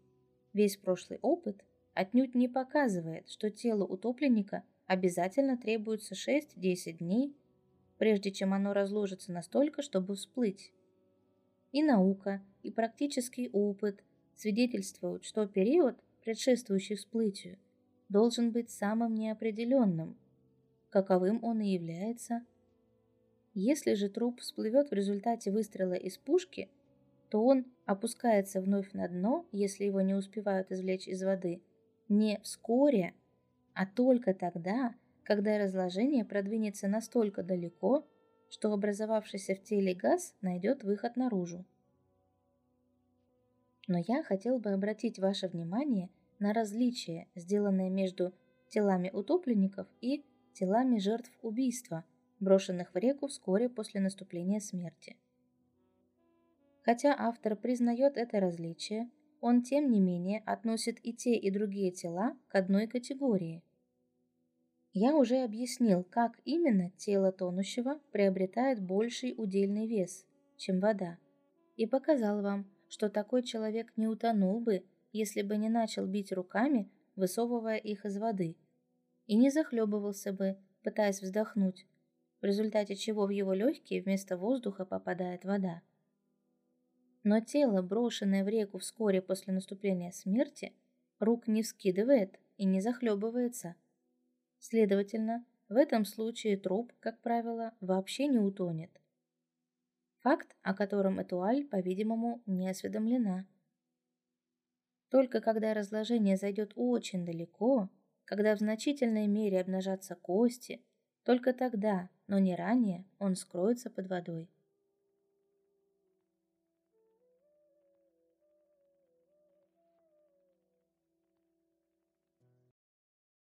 Весь прошлый опыт отнюдь не показывает, что телу утопленника обязательно требуется 6-10 дней, прежде чем оно разложится настолько, чтобы всплыть. И наука, и практический опыт свидетельствуют, что период, предшествующий всплытию, должен быть самым неопределенным, каковым он и является. Если же труп всплывет в результате выстрела из пушки, то он опускается вновь на дно, если его не успевают извлечь из воды, не вскоре, а только тогда, когда разложение продвинется настолько далеко, что образовавшийся в теле газ найдет выход наружу. Но я хотел бы обратить ваше внимание на различие, сделанное между телами утопленников и телами жертв убийства, брошенных в реку вскоре после наступления смерти. Хотя автор признает это различие, он тем не менее относит и те, и другие тела к одной категории. Я уже объяснил, как именно тело тонущего приобретает больший удельный вес, чем вода, и показал вам, что такой человек не утонул бы, если бы не начал бить руками, высовывая их из воды, и не захлебывался бы, пытаясь вздохнуть, в результате чего в его легкие вместо воздуха попадает вода. Но тело, брошенное в реку вскоре после наступления смерти, рук не вскидывает и не захлебывается. Следовательно, в этом случае труп, как правило, вообще не утонет. Факт, о котором Этуаль, по-видимому, не осведомлена. Только когда разложение зайдет очень далеко, когда в значительной мере обнажатся кости, только тогда, но не ранее, он скроется под водой.